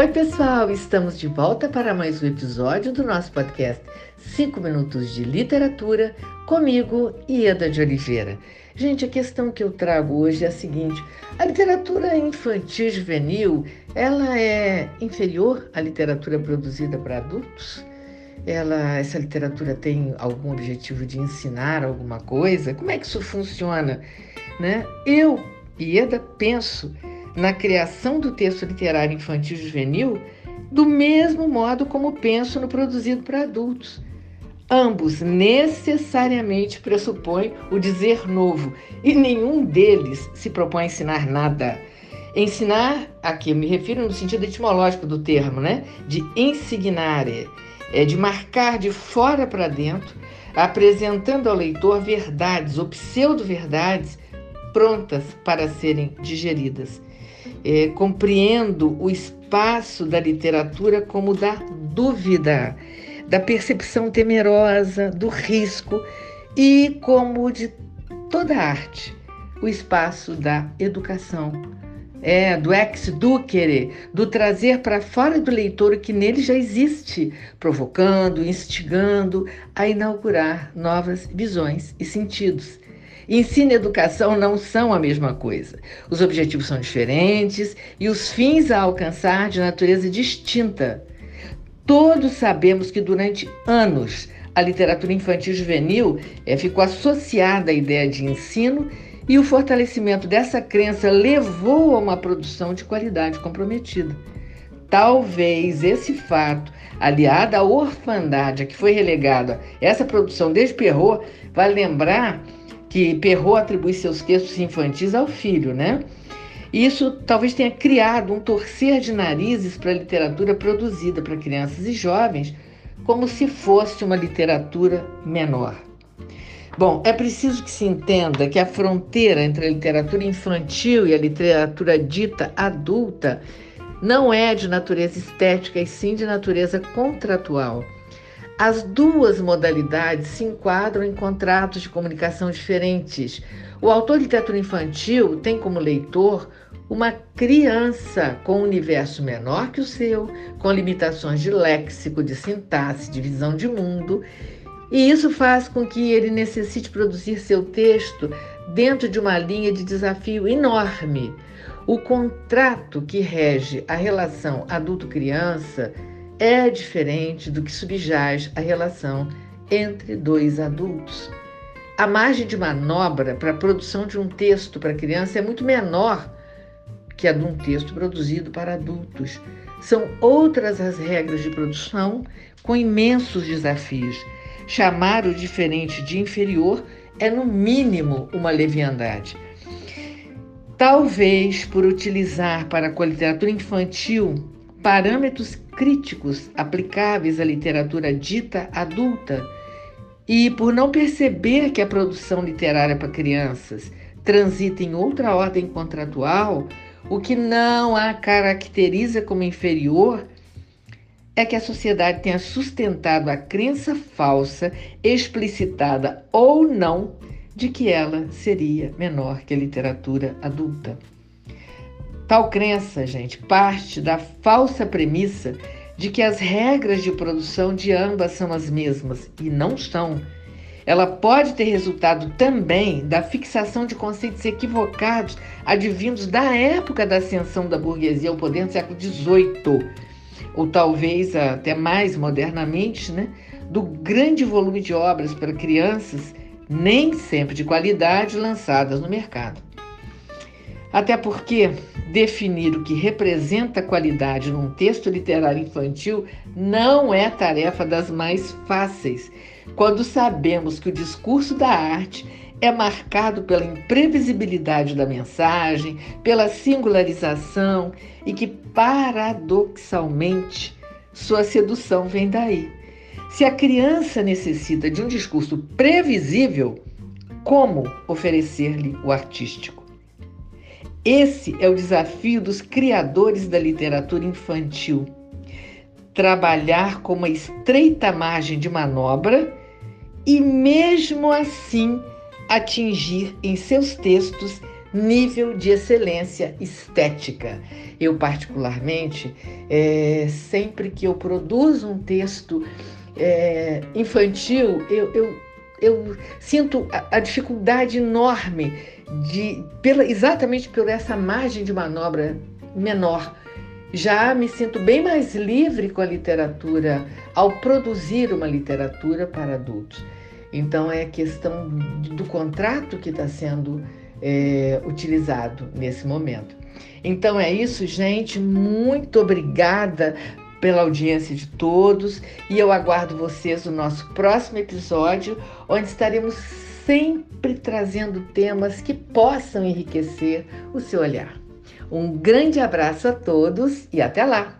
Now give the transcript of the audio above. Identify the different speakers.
Speaker 1: Oi, pessoal! Estamos de volta para mais um episódio do nosso podcast 5 Minutos de Literatura, comigo, Ieda de Oliveira. Gente, a questão que eu trago hoje é a seguinte: a literatura infantil juvenil, ela é inferior à literatura produzida para adultos? Ela, essa literatura tem algum objetivo de ensinar alguma coisa? Como é que isso funciona? Né? Eu, Ieda, penso na criação do texto literário infantil juvenil do mesmo modo como penso no produzido para adultos. Ambos necessariamente pressupõem o dizer novo e nenhum deles se propõe a ensinar nada. Ensinar, aqui eu me refiro no sentido etimológico do termo, né? De insignare, é de marcar de fora para dentro, apresentando ao leitor verdades ou pseudo-verdades prontas para serem digeridas é, compreendo o espaço da literatura como da dúvida, da percepção temerosa, do risco e como de toda arte, o espaço da educação. É, do ex ducere, do trazer para fora do leitor o que nele já existe, provocando, instigando a inaugurar novas visões e sentidos. Ensino e educação não são a mesma coisa. Os objetivos são diferentes e os fins a alcançar de natureza distinta. Todos sabemos que durante anos a literatura infantil juvenil é, ficou associada à ideia de ensino e o fortalecimento dessa crença levou a uma produção de qualidade comprometida. Talvez esse fato, aliado à orfandade a que foi relegada essa produção desde Perrault, vai lembrar que Perrault atribui seus textos infantis ao filho, né? Isso talvez tenha criado um torcer de narizes para a literatura produzida para crianças e jovens, como se fosse uma literatura menor. Bom, é preciso que se entenda que a fronteira entre a literatura infantil e a literatura dita adulta não é de natureza estética, e sim de natureza contratual. As duas modalidades se enquadram em contratos de comunicação diferentes. O autor de literatura infantil tem como leitor uma criança com um universo menor que o seu, com limitações de léxico, de sintaxe, de visão de mundo, e isso faz com que ele necessite produzir seu texto dentro de uma linha de desafio enorme. O contrato que rege a relação adulto-criança é diferente do que subjaz a relação entre dois adultos. A margem de manobra para a produção de um texto para criança é muito menor que a de um texto produzido para adultos. São outras as regras de produção com imensos desafios. Chamar o diferente de inferior é, no mínimo, uma leviandade. Talvez por utilizar para a literatura infantil parâmetros críticos aplicáveis à literatura dita adulta e por não perceber que a produção literária para crianças transita em outra ordem contratual, o que não a caracteriza como inferior é que a sociedade tenha sustentado a crença falsa, explicitada ou não, de que ela seria menor que a literatura adulta. Tal crença, gente, parte da falsa premissa de que as regras de produção de ambas são as mesmas e não são. Ela pode ter resultado também da fixação de conceitos equivocados advindos da época da ascensão da burguesia ao poder no século XVIII, ou talvez até mais modernamente, né, do grande volume de obras para crianças, nem sempre de qualidade, lançadas no mercado. Até porque definir o que representa qualidade num texto literário infantil não é tarefa das mais fáceis, quando sabemos que o discurso da arte é marcado pela imprevisibilidade da mensagem, pela singularização e que, paradoxalmente, sua sedução vem daí. Se a criança necessita de um discurso previsível, como oferecer-lhe o artístico? Esse é o desafio dos criadores da literatura infantil. Trabalhar com uma estreita margem de manobra e, mesmo assim, atingir em seus textos nível de excelência estética. Eu, particularmente, é, sempre que eu produzo um texto é, infantil, eu, eu, eu sinto a, a, dificuldade enorme de, pela, exatamente por essa margem de manobra menor. Já me sinto bem mais livre com a literatura ao produzir uma literatura para adultos. Então é questão do contrato que está sendo é, utilizado nesse momento. Então é isso, gente. Muito obrigada pela audiência de todos e eu aguardo vocês no nosso próximo episódio, onde estaremos sempre trazendo temas que possam enriquecer o seu olhar. Um grande abraço a todos e até lá!